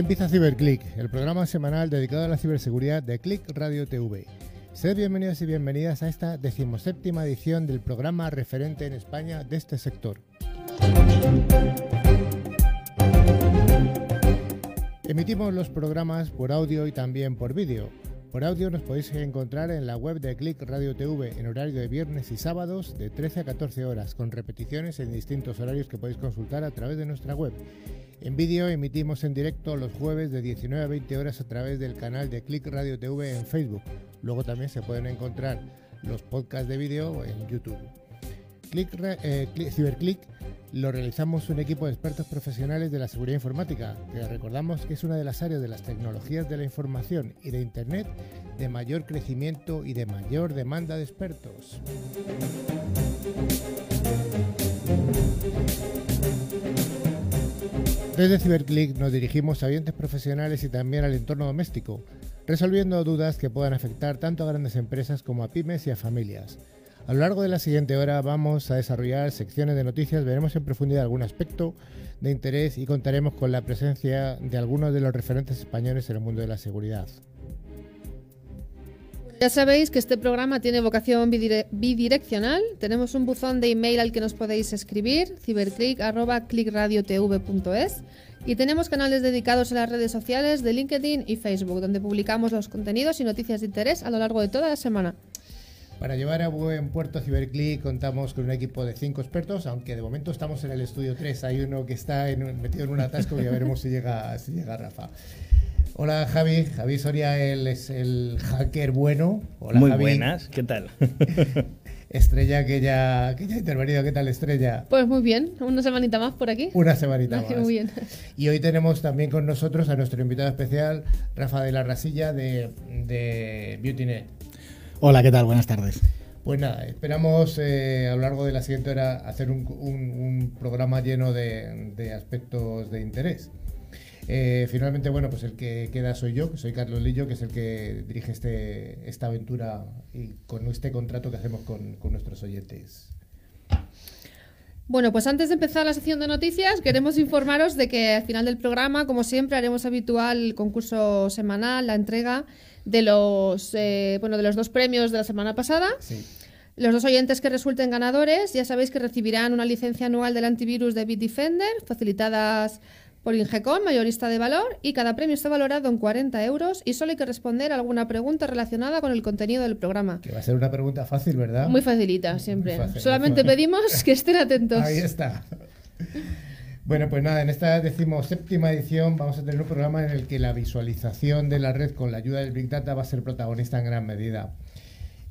Empieza CiberClick, el programa semanal dedicado a la ciberseguridad de Click Radio TV. Sed bienvenidos y bienvenidas a esta decimoséptima edición del programa referente en España de este sector. Emitimos los programas por audio y también por vídeo. Por audio nos podéis encontrar en la web de Click Radio TV en horario de viernes y sábados de 13 a 14 horas, con repeticiones en distintos horarios que podéis consultar a través de nuestra web. En vídeo emitimos en directo los jueves de 19 a 20 horas a través del canal de Click Radio TV en Facebook. Luego también se pueden encontrar los podcasts de vídeo en YouTube. Click, eh, lo realizamos un equipo de expertos profesionales de la seguridad informática, que recordamos que es una de las áreas de las tecnologías de la información y de Internet de mayor crecimiento y de mayor demanda de expertos. Desde CiberClick nos dirigimos a oyentes profesionales y también al entorno doméstico, resolviendo dudas que puedan afectar tanto a grandes empresas como a pymes y a familias. A lo largo de la siguiente hora vamos a desarrollar secciones de noticias, veremos en profundidad algún aspecto de interés y contaremos con la presencia de algunos de los referentes españoles en el mundo de la seguridad. Ya sabéis que este programa tiene vocación bidireccional. Tenemos un buzón de email al que nos podéis escribir, ciberclick.clickradiotv.es. Y tenemos canales dedicados a las redes sociales de LinkedIn y Facebook, donde publicamos los contenidos y noticias de interés a lo largo de toda la semana. Para llevar a buen puerto Ciberclick contamos con un equipo de cinco expertos, aunque de momento estamos en el estudio 3. Hay uno que está metido en un atasco y ya veremos si llega, si llega Rafa. Hola Javi, Javi Soria él es el hacker bueno. Hola, Muy buenas, ¿qué tal? Estrella que ya, que ya ha intervenido, ¿qué tal Estrella? Pues muy bien, una semanita más por aquí. Una semanita más. Muy bien. Y hoy tenemos también con nosotros a nuestro invitado especial, Rafa de la Rasilla de, de BeautyNet. Hola, ¿qué tal? Buenas tardes. Pues nada, esperamos eh, a lo largo de la siguiente hora hacer un, un, programa lleno de, de aspectos de interés. Eh, finalmente, bueno, pues el que queda soy yo, que soy Carlos Lillo, que es el que dirige este, esta aventura y con este contrato que hacemos con, nuestros oyentes. Bueno, pues antes de empezar la sección de noticias, queremos informaros de que al final del programa, como siempre, haremos habitual el concurso semanal, la entrega de los, eh, bueno, de los dos premios de la semana pasada. Los dos oyentes que resulten ganadores, ya sabéis que recibirán una licencia anual del antivirus de Bitdefender, facilitadas por Ingecon, mayorista de valor, y cada premio está valorado en 40 euros y solo hay que responder a alguna pregunta relacionada con el contenido del programa. Que va a ser una pregunta fácil, ¿verdad? Muy facilita, siempre. Solamente pedimos que estén atentos. Ahí está. Bueno, pues nada, en esta decimoséptima edición vamos a tener un programa en el que la visualización de la red con la ayuda del Big Data va a ser protagonista en gran medida.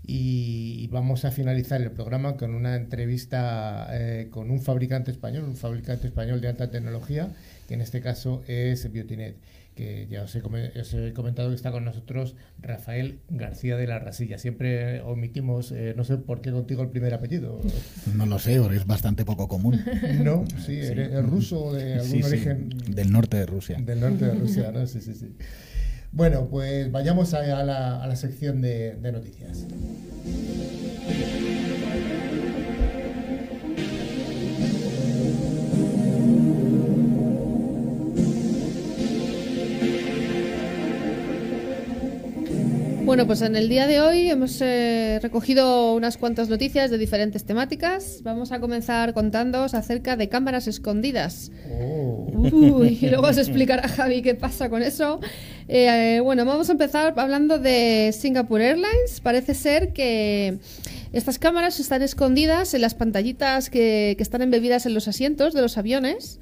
Y vamos a finalizar el programa con una entrevista eh, con un fabricante español, un fabricante español de alta tecnología, que en este caso es Biotinet, que ya os he, comentado que está con nosotros Rafael García de la Rasilla. Siempre omitimos, eh, no sé por qué contigo el primer apellido. No lo sé, es bastante poco común. No, sí, ¿Es ruso de algún origen? Del norte de Rusia. Del norte de Rusia, ¿no? Sí, sí, sí. Bueno, pues vayamos a, la, a la, sección de, de noticias. Bueno, pues en el día de hoy hemos eh, recogido unas cuantas noticias de diferentes temáticas. Vamos a comenzar contándoos acerca de cámaras escondidas. Oh. y luego os explicará Javi qué pasa con eso. Eh, bueno, vamos a empezar hablando de Singapore Airlines. Parece ser que estas cámaras están escondidas en las pantallitas que, están embebidas en los asientos de los aviones.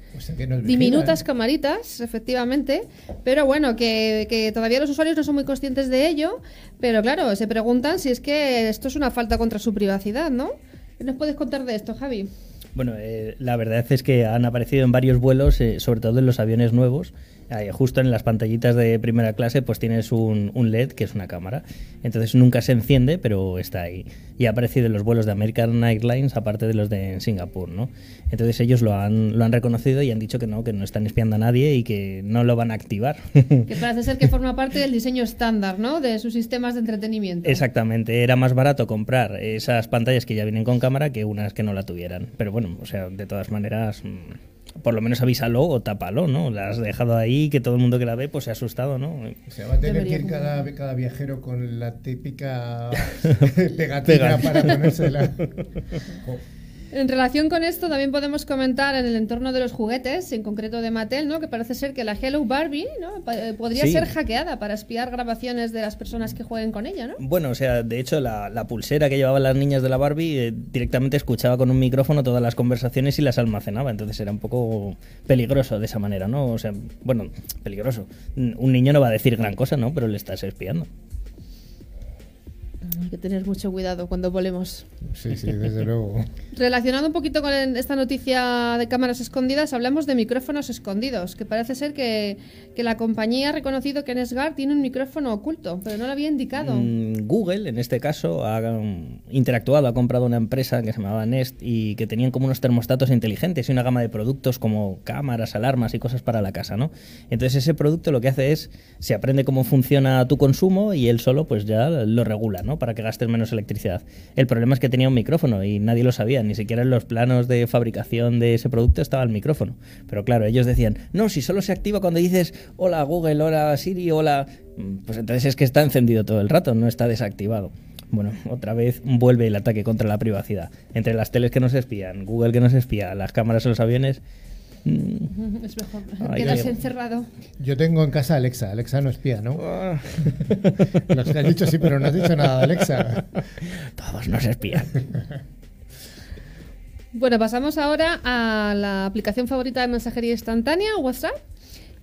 diminutas camaritas, efectivamente. Pero bueno, que, todavía los usuarios no son muy conscientes de ello. Pero claro, se preguntan si es que esto es una falta contra su privacidad, ¿no? ¿Qué nos puedes contar de esto, Javi? Bueno, eh, la verdad es que han aparecido en varios vuelos, eh, sobre todo en los aviones nuevos, justo en las pantallitas de primera clase pues tienes un, LED que es una cámara. Entonces nunca se enciende, pero está ahí. Y ha aparecido en los vuelos de American Airlines, aparte de los de Singapur, ¿no? Entonces ellos lo han, lo han reconocido y han dicho que no, que no están espiando a nadie y que no lo van a activar. Que parece ser que forma parte del diseño estándar, ¿no? De sus sistemas de entretenimiento. Exactamente. Era más barato comprar esas pantallas que ya vienen con cámara que unas que no la tuvieran. Pero bueno, o sea, de todas maneras... Mm, por lo menos avísalo o tápalo, ¿no? La has dejado ahí, que todo el mundo que la ve pues se ha asustado, ¿no? O sea, va a tener que ir cada viajero con la típica pegatina Pegatina. para ponérsela. En relación con esto, también podemos comentar en el entorno de los juguetes, en concreto de Mattel, ¿no? que parece ser que la Hello Barbie ¿no? Eh, podría Sí. ser hackeada para espiar grabaciones de las personas que jueguen con ella. ¿no? Bueno, o sea, de hecho, la, la pulsera que llevaban las niñas de la Barbie eh, directamente escuchaba con un micrófono todas las conversaciones y las almacenaba. Entonces era un poco peligroso de esa manera, ¿no? O sea, bueno, peligroso. Un niño no va a decir gran cosa, ¿no? Pero le estás espiando. Hay que tener mucho cuidado cuando volemos. Sí, sí, desde luego. Relacionado un poquito con esta noticia de cámaras escondidas, hablamos de micrófonos escondidos, que parece ser que, que la compañía ha reconocido que Nesgar tiene un micrófono oculto, pero no lo había indicado. Mm, Google, en este caso, ha um, interactuado, ha comprado una empresa que se llamaba Nest y que tenían como unos termostatos inteligentes y una gama de productos como cámaras, alarmas y cosas para la casa, ¿no? Entonces ese producto lo que hace es, se aprende cómo funciona tu consumo y él solo pues ya lo regula, ¿no? Para que gastes menos electricidad. El problema es que tenía un micrófono y nadie lo sabía, ni siquiera en los planos de fabricación de ese producto estaba el micrófono. Pero claro, ellos decían, no, si solo se activa cuando dices hola Google, hola Siri, hola... Pues entonces es que está encendido todo el rato, no está desactivado. Bueno, otra vez vuelve el ataque contra la privacidad. Entre las teles que nos espían, Google que nos espía, las cámaras en los aviones... mm, Es mejor Ay, quedarse ay. encerrado. Yo tengo en casa a Alexa. Alexa no espía, ¿no? ah, Lo que has dicho sí, pero no has dicho nada de Alexa. Todos nos espían. Bueno, pasamos ahora a la aplicación favorita de mensajería instantánea, WhatsApp.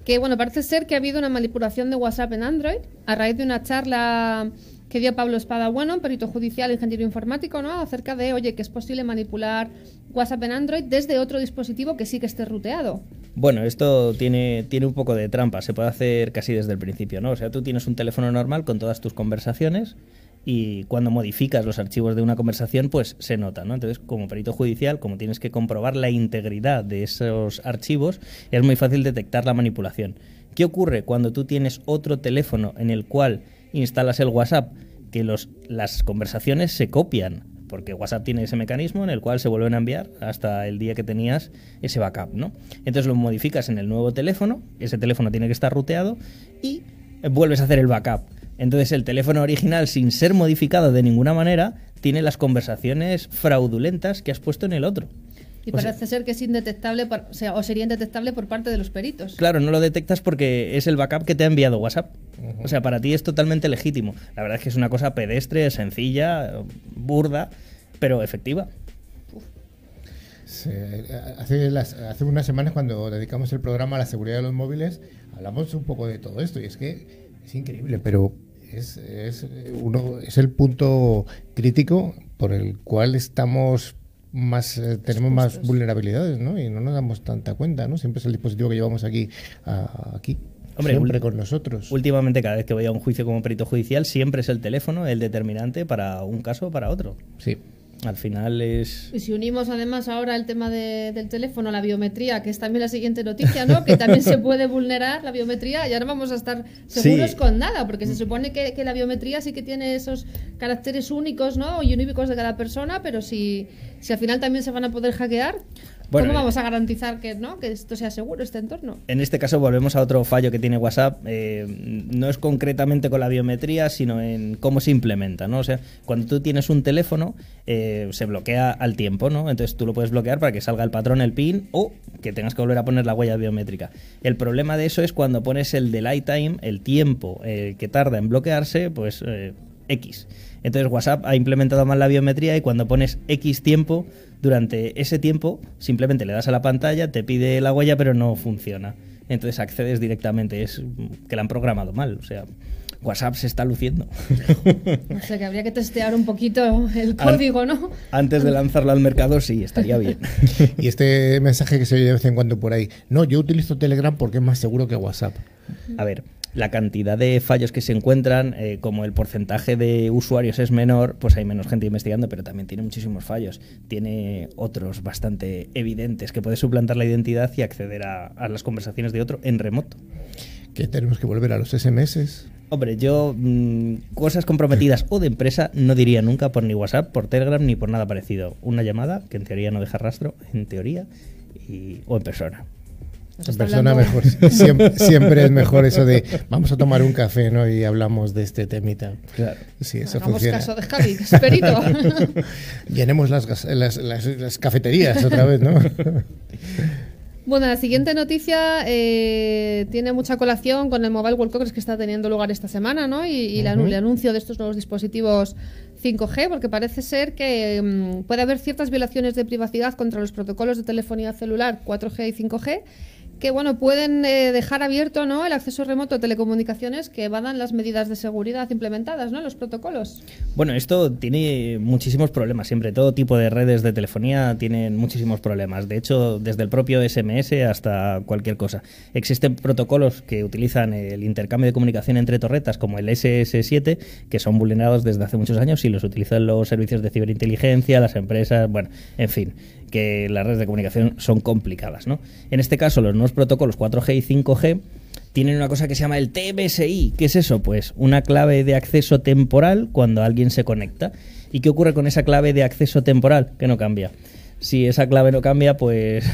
Que bueno, parece ser que ha habido una manipulación de WhatsApp en Android a raíz de una charla que dio Pablo Espada Bueno, perito judicial, ingeniero informático, ¿no? Acerca de, oye, que es posible manipular WhatsApp en Android desde otro dispositivo que sí que esté ruteado. Bueno, esto tiene, tiene un poco de trampa, se puede hacer casi desde el principio, ¿no? O sea, tú tienes un teléfono normal con todas tus conversaciones y cuando modificas los archivos de una conversación, pues se nota, ¿no? Entonces, como perito judicial, como tienes que comprobar la integridad de esos archivos, es muy fácil detectar la manipulación. ¿Qué ocurre cuando tú tienes otro teléfono en el cual instalas el WhatsApp? Que los, las conversaciones se copian porque WhatsApp tiene ese mecanismo en el cual se vuelven a enviar hasta el día que tenías ese backup, ¿no? Entonces lo modificas en el nuevo teléfono, ese teléfono tiene que estar ruteado y vuelves a hacer el backup. Entonces el teléfono original, sin ser modificado de ninguna manera, tiene las conversaciones fraudulentas que has puesto en el otro. Y O sea- parece ser que es indetectable, por- o, sea, o sería indetectable por parte de los peritos. Claro, no lo detectas porque es el backup que te ha enviado WhatsApp. O sea, para ti es totalmente legítimo. La verdad es que es una cosa pedestre, sencilla, burda, pero efectiva. Hace, las- hace unas semanas cuando dedicamos el programa a la seguridad de los móviles, hablamos un poco de todo esto y es que es increíble, pero es, es, uno, es el punto crítico por el cual estamos más eh, tenemos más vulnerabilidades, ¿no? Y no nos damos tanta cuenta, ¿no? Siempre es el dispositivo que llevamos aquí, a- aquí, Hombre, siempre con nosotros. Últimamente, cada vez que voy a un juicio como perito judicial, siempre es el teléfono el determinante para un caso o para otro. Sí. Al final es... Y si unimos además ahora el tema de- del teléfono, la biometría, que es también la siguiente noticia, ¿no? Que también se puede vulnerar la biometría y ahora vamos a estar seguros Sí. con nada, porque se supone que, que la biometría sí que tiene esos caracteres únicos, ¿no? Y uníquos de cada persona, pero si, si al final también se van a poder hackear, Bueno, ¿cómo eh, vamos a garantizar que, ¿no? que esto sea seguro, este entorno? En este caso volvemos a otro fallo que tiene WhatsApp. eh, no es concretamente con la biometría, sino en cómo se implementa, ¿no? O sea, cuando tú tienes un teléfono, eh, se bloquea al tiempo, ¿no? Entonces tú lo puedes bloquear para que salga el patrón, el PIN, o que tengas que volver a poner la huella biométrica. El problema de eso es cuando pones el delay time, el tiempo eh, que tarda en bloquearse, pues X. Entonces WhatsApp ha implementado mal la biometría y cuando pones X tiempo, durante ese tiempo simplemente le das a la pantalla, te pide la huella pero no funciona. Entonces accedes directamente, es que la han programado mal, o sea, WhatsApp se está luciendo. O sea que habría que testear un poquito el código, ¿no? Antes de lanzarlo al mercado sí, estaría bien. Y este mensaje que se oye de vez en cuando por ahí, no, yo utilizo Telegram porque es más seguro que WhatsApp. A ver, la cantidad de fallos que se encuentran, eh, como el porcentaje de usuarios es menor, pues hay menos gente investigando, pero también tiene muchísimos fallos. Tiene otros bastante evidentes que puede suplantar la identidad y acceder a, a las conversaciones de otro en remoto. Que tenemos que volver a los SMS. Hombre, yo mm, cosas comprometidas o de empresa no diría nunca por ni WhatsApp, por Telegram ni por nada parecido. Una llamada, que en teoría no deja rastro, en teoría, y- o en persona. Nos En persona hablando- mejor. Siempre, siempre es mejor eso de vamos a tomar un café, ¿no? Y hablamos de este temita. Claro. Sí, eso Hagamos funciona. caso de Javi, que es perito. Llenemos las, las, las- las cafeterías otra vez, ¿no? Bueno, la siguiente noticia eh, tiene mucha colación con el Mobile World Congress que está teniendo lugar esta semana, ¿no? Y, el anuncio de estos nuevos dispositivos 5G, porque parece ser que mm, puede haber ciertas violaciones de privacidad contra los protocolos de telefonía celular 4G y 5G que bueno pueden eh, dejar abierto ¿no? el acceso remoto a telecomunicaciones que evadan las medidas de seguridad implementadas ¿no? los protocolos. Bueno, esto tiene muchísimos problemas. Siempre todo tipo de redes de telefonía tienen muchísimos problemas. De hecho, desde el propio SMS hasta cualquier cosa. Existen protocolos que utilizan el intercambio de comunicación entre torretas, como el SS7, que son vulnerados desde hace muchos años y los utilizan los servicios de ciberinteligencia, las empresas, bueno, en fin, que las redes de comunicación son complicadas, ¿no? En este caso, los nuevos protocolos 4G y 5G tienen una cosa que se llama el TMSI. ¿Qué es eso? Pues una clave de acceso temporal cuando alguien se conecta. ¿Y qué ocurre con esa clave de acceso temporal? Que no cambia. Si esa clave no cambia, pues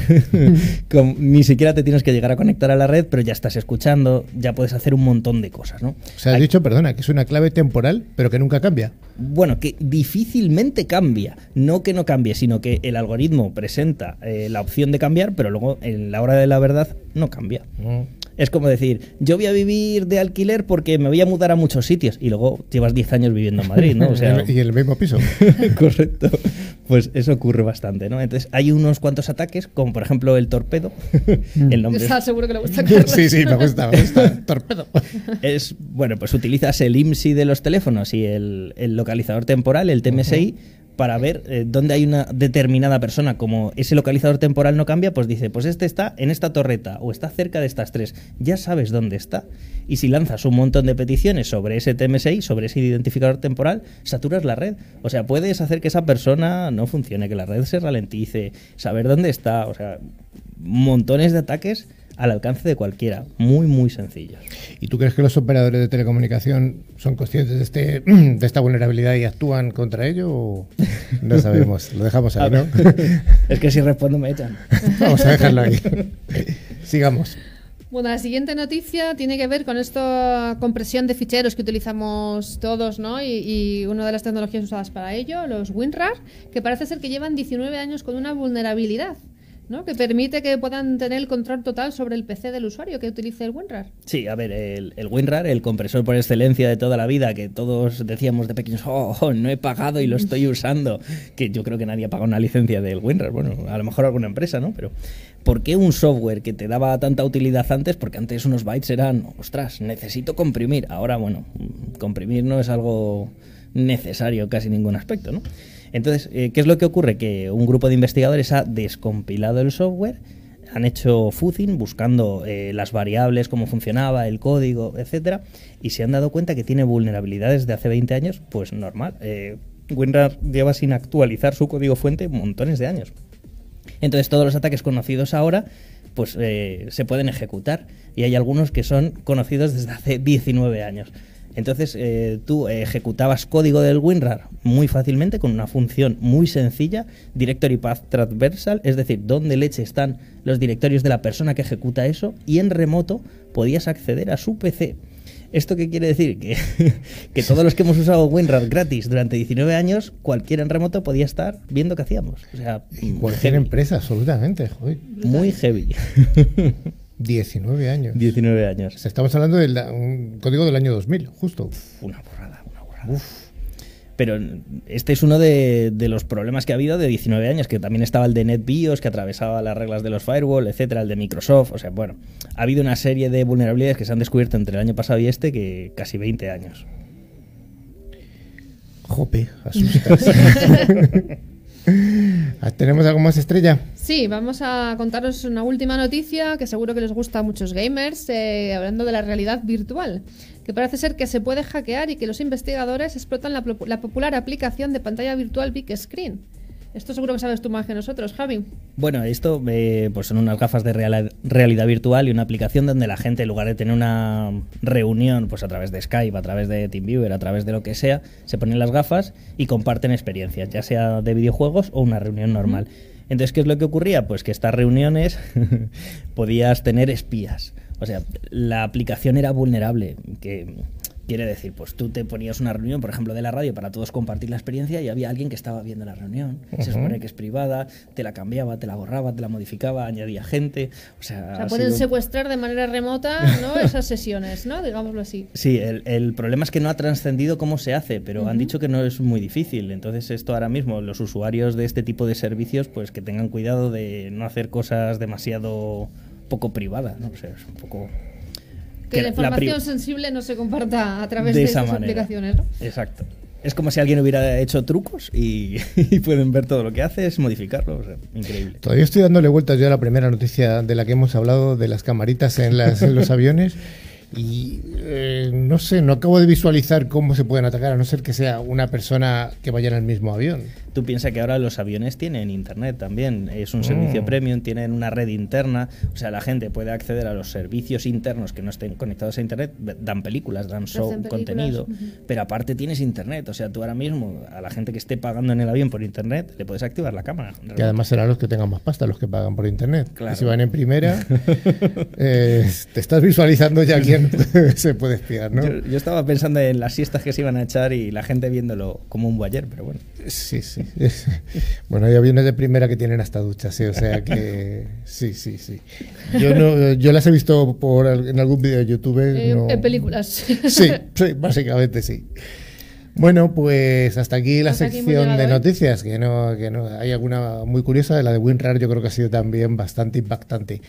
ni siquiera te tienes que llegar a conectar a la red, pero ya estás escuchando, ya puedes hacer un montón de cosas, ¿no? O sea, has Hay- dicho, perdona, que es una clave temporal, pero que nunca cambia. bueno, que difícilmente cambia. No que no cambie, sino que el algoritmo presenta eh, la opción de cambiar, pero luego en la hora de la verdad no cambia. Es como decir, yo voy a vivir de alquiler porque me voy a mudar a muchos sitios y luego llevas 10 años viviendo en Madrid, ¿no? O sea, y en el mismo piso. correcto. Pues eso ocurre bastante, ¿no? Entonces hay unos cuantos ataques, como por ejemplo el torpedo. el nombre es- Está seguro que le gusta Carlos. sí, sí, me gusta, me gusta. Torpedo. es, bueno, pues utilizas el IMSI de los teléfonos y el, el localizador temporal, el TMSI, para ver eh, dónde hay una determinada persona. Como ese localizador temporal no cambia, pues dice, pues este está en esta torreta o está cerca de estas tres. Ya sabes dónde está. Y si lanzas un montón de peticiones sobre ese TMSI, sobre ese identificador temporal, saturas la red. O sea, puedes hacer que esa persona no funcione, que la red se ralentice, saber dónde está. O sea, montones de ataques al alcance de cualquiera. Muy, muy sencillos. ¿Y tú crees que los operadores de telecomunicación son conscientes de, este, de esta vulnerabilidad y actúan contra ello? O no sabemos, lo dejamos ahí, ¿no? es que si respondo me echan. Vamos a dejarlo ahí. Sigamos. Bueno, la siguiente noticia tiene que ver con esta compresión de ficheros que utilizamos todos, ¿no? Y, y una de las tecnologías usadas para ello, los WinRAR, que parece ser que llevan 19 años con una vulnerabilidad, ¿no? Que permite que puedan tener el control total sobre el PC del usuario que utilice el WinRAR. Sí, a ver, el, el WinRAR, el compresor por excelencia de toda la vida, que todos decíamos de pequeños, oh, oh, no he pagado y lo estoy usando, que yo creo que nadie ha pagado una licencia del WinRAR, bueno, a lo mejor alguna empresa, ¿no? Pero, ¿por qué un software que te daba tanta utilidad antes? Porque antes unos bytes eran, ostras, necesito comprimir. Ahora, bueno, comprimir no es algo necesario en casi ningún aspecto, ¿no? Entonces, eh, ¿qué es lo que ocurre? Que un grupo de investigadores ha descompilado el software, han hecho fuzzing buscando eh, las variables, cómo funcionaba, el código, etcétera, y se han dado cuenta que tiene vulnerabilidades de hace 20 años, pues normal. Eh, WinRAR lleva sin actualizar su código fuente montones de años. Entonces todos los ataques conocidos ahora pues eh, se pueden ejecutar y hay algunos que son conocidos desde hace 19 años. Entonces eh, tú ejecutabas código del WinRAR muy fácilmente con una función muy sencilla, Directory Path Transversal, es decir, dónde leche están los directorios de la persona que ejecuta eso y en remoto podías acceder a su PC. ¿Esto qué quiere decir? Que, que todos los que hemos usado WinRAR gratis durante 19 años, cualquiera en remoto podía estar viendo qué hacíamos. O sea, Y cualquier heavy. empresa, absolutamente. Joder. Muy heavy. 19 años. 19 O años. sea, estamos hablando de un código del año 2000, justo. Una borrada, una borrada. Pero este es uno de, de los problemas que ha habido de 19 años, que también estaba el de NetBIOS, que atravesaba las reglas de los firewall, etcétera, el de Microsoft. O sea, bueno, ha habido una serie de vulnerabilidades que se han descubierto entre el año pasado y este, que casi 20 años. Jope, asustas. Ah, ¿Tenemos algo más estrella? Sí, vamos a contaros una última noticia que seguro que les gusta a muchos gamers, eh, hablando de la realidad virtual, que parece ser que se puede hackear y que los investigadores explotan la, la popular aplicación de pantalla virtual Big Screen. Esto seguro que sabes tú más que nosotros, Javi. Bueno, esto eh, pues son unas gafas de realidad virtual y una aplicación donde la gente, en lugar de tener una reunión pues a través de Skype, a través de TeamViewer, a través de lo que sea, se ponen las gafas y comparten experiencias, ya sea de videojuegos o una reunión normal. Entonces, ¿qué es lo que ocurría? Pues que estas reuniones podías tener espías. O sea, la aplicación era vulnerable, que quiere decir, pues tú te ponías una reunión, por ejemplo, de la radio para todos compartir la experiencia y había alguien que estaba viendo la reunión. Se supone que es privada, te la cambiaba, te la borraba, te la modificaba, añadía gente. O sea, O sea, pueden sido- secuestrar de manera remota ¿no? esas sesiones, ¿no? Digámoslo así. Sí, el, el problema es que no ha trascendido cómo se hace, pero han dicho que no es muy difícil. Entonces esto ahora mismo, los usuarios de este tipo de servicios, pues que tengan cuidado de no hacer cosas demasiado poco privadas, ¿no? O sea, es un poco... Que la información sensible no se comparta a través de, esa esas manera. aplicaciones, ¿no? Exacto. Es como si alguien hubiera hecho trucos y, y pueden ver todo lo que hace, es modificarlo. o sea, increíble. Todavía estoy dándole vueltas yo a la primera noticia de la que hemos hablado, de las camaritas en, las- en los aviones. Y eh, no sé, no acabo de visualizar cómo se pueden atacar, a no ser que sea una persona que vaya en el mismo avión. Tú piensas que ahora los aviones tienen internet también, es un servicio Mm. premium, tienen una red interna, o sea, la gente puede acceder a los servicios internos que no estén conectados a internet, dan películas, dan show, películas, contenido, pero aparte tienes internet, o sea, tú ahora mismo a la gente que esté pagando en el avión por internet le puedes activar la cámara. Que además serán los que tengan más pasta, los que pagan por internet. Claro. Y si van en primera, eh, te estás visualizando ya quién se puede espiar, ¿no? Yo, yo estaba pensando en las siestas que se iban a echar y la gente viéndolo como un boyer, pero bueno. Sí, sí. Bueno, hay aviones de primera que tienen hasta duchas, sí, o sea que sí, sí, sí. Yo no, yo las he visto por en algún vídeo de YouTube. Eh, no- En películas. Sí, sí, básicamente sí. Bueno, pues hasta aquí la Hasta sección de ¿eh? noticias, que no, que no hay alguna muy curiosa, la de WinRAR yo creo que ha sido también bastante impactante.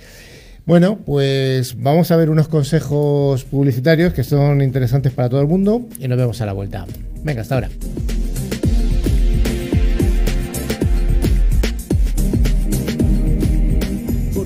Bueno, pues vamos a ver unos consejos publicitarios que son interesantes para todo el mundo y nos vemos a la vuelta. Venga, hasta ahora.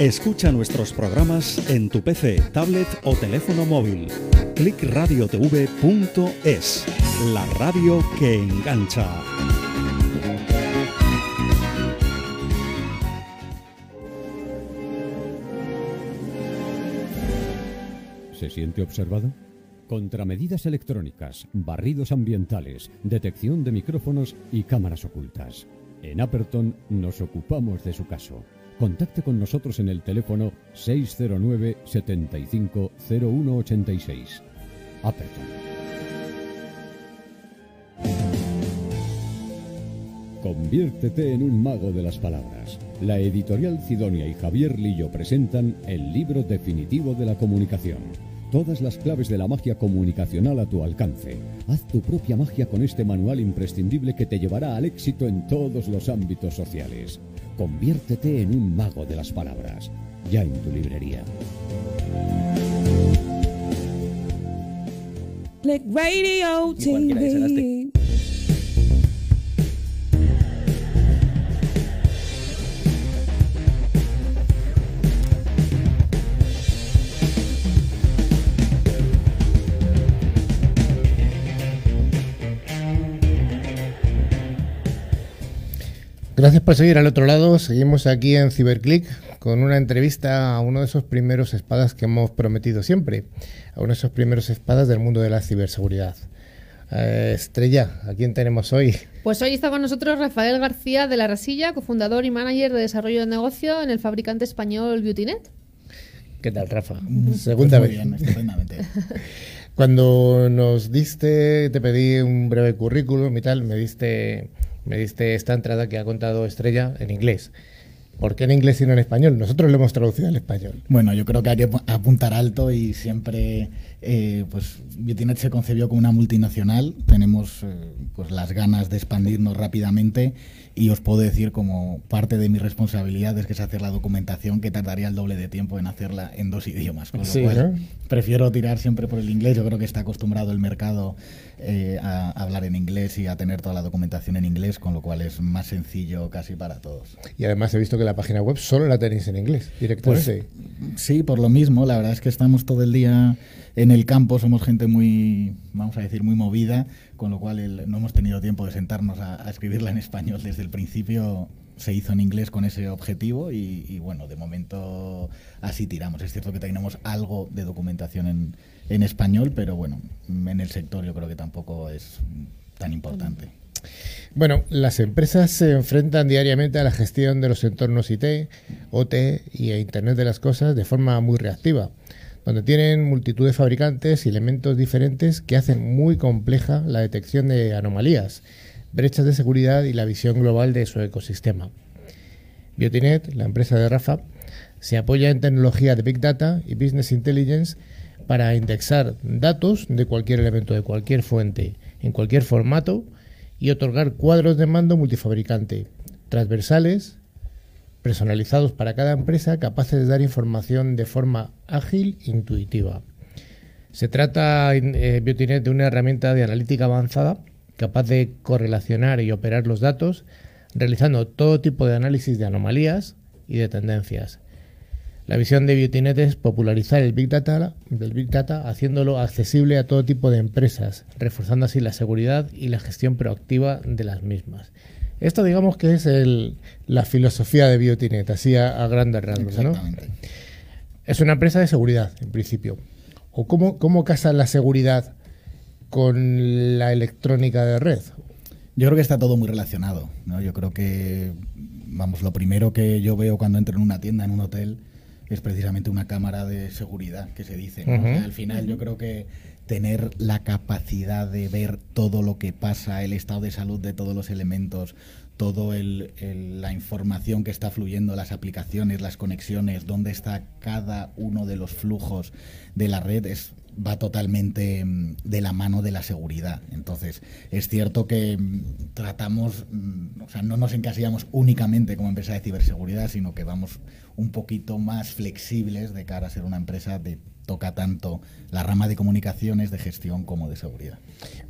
Escucha nuestros programas en tu PC, tablet o teléfono móvil. clickradiotv.es, la radio que engancha. ¿Se siente observado? Contramedidas electrónicas, barridos ambientales, detección de micrófonos y cámaras ocultas. En Aperton nos ocupamos de su caso. Contacte con nosotros en el teléfono 609 75 0186. Aperton. Conviértete en un mago de las palabras. La editorial Cidonia y Javier Lillo presentan el libro definitivo de la comunicación. Todas las claves de la magia comunicacional a tu alcance. Haz tu propia magia con este manual imprescindible que te llevará al éxito en todos los ámbitos sociales. Conviértete en un mago de las palabras. Ya en tu librería. Click Radio TV. Gracias por seguir al otro lado. Seguimos aquí en Cyberclick con una entrevista a uno de esos primeros espadas que hemos prometido siempre, a uno de esos primeros espadas del mundo de la ciberseguridad. Eh, Estrella, ¿a quién tenemos hoy? Pues hoy está con nosotros Rafael García de la Rasilla, cofundador y manager de desarrollo de negocio en el fabricante español BeautyNet. ¿Qué tal, Rafa? Pues Segunda muy vez. bien, estupendamente. Cuando nos diste, te pedí un breve currículum y tal, me diste, me diste esta entrada que ha contado Estrella en inglés. ¿Por qué en inglés y no en español? Nosotros lo hemos traducido al español. Bueno, yo creo que hay que ap- apuntar alto y siempre, eh, pues, Biotinet se concebió como una multinacional. Tenemos, eh, pues, las ganas de expandirnos rápidamente y os puedo decir como parte de mi responsabilidad es que es hacer la documentación que tardaría el doble de tiempo en hacerla en dos idiomas. Con lo Sí, cual, ¿no? prefiero tirar siempre por el inglés. Yo creo que está acostumbrado el mercado eh, a hablar en inglés y a tener toda la documentación en inglés, con lo cual es más sencillo casi para todos. Y además he visto que la página web solo la tenéis en inglés directamente. Pues, sí, por lo mismo. La verdad es que estamos todo el día en el campo, somos gente muy, vamos a decir, muy movida, con lo cual no hemos tenido tiempo de sentarnos a, escribirla en español desde el principio. Se hizo en inglés con ese objetivo y, bueno, de momento así tiramos. Es cierto que tenemos algo de documentación en, en español, pero bueno, en el sector yo creo que tampoco es tan importante. Bueno, las empresas se enfrentan diariamente a la gestión de los entornos IT, OT y a Internet de las Cosas de forma muy reactiva donde tienen multitud de fabricantes y elementos diferentes que hacen muy compleja la detección de anomalías, brechas de seguridad y la visión global de su ecosistema. Biotinet, la empresa de Rafa, se apoya en tecnología de Big Data y Business Intelligence para indexar datos de cualquier elemento, de cualquier fuente, en cualquier formato y otorgar cuadros de mando multifabricante, transversales, personalizados para cada empresa, capaces de dar información de forma ágil e intuitiva. Se trata, eh, Biotinet, de una herramienta de analítica avanzada capaz de correlacionar y operar los datos, realizando todo tipo de análisis de anomalías y de tendencias. La visión de Biotinet es popularizar el Big Data, el Big Data haciéndolo accesible a todo tipo de empresas, reforzando así la seguridad y la gestión proactiva de las mismas. Esto digamos que es el, la filosofía de Biotinet, así a, grandes rasgos, ¿no? Es una empresa de seguridad, en principio. ¿O cómo, cómo casa la seguridad con la electrónica de red? Yo creo que está todo muy relacionado, ¿no? Yo creo que, vamos, lo primero que yo veo cuando entro en una tienda, en un hotel, es precisamente una cámara de seguridad que se dice. al final yo creo que tener la capacidad de ver todo lo que pasa, el estado de salud de todos los elementos, toda la información que está fluyendo, las aplicaciones, las conexiones, dónde está cada uno de los flujos de la red, es, va totalmente mm, de la mano de la seguridad. Entonces, es cierto que mm, tratamos, mm, o sea, no nos encasillamos únicamente como empresa de ciberseguridad, sino que vamos un poquito más flexibles de cara a ser una empresa de toca tanto la rama de comunicaciones, de gestión como de seguridad.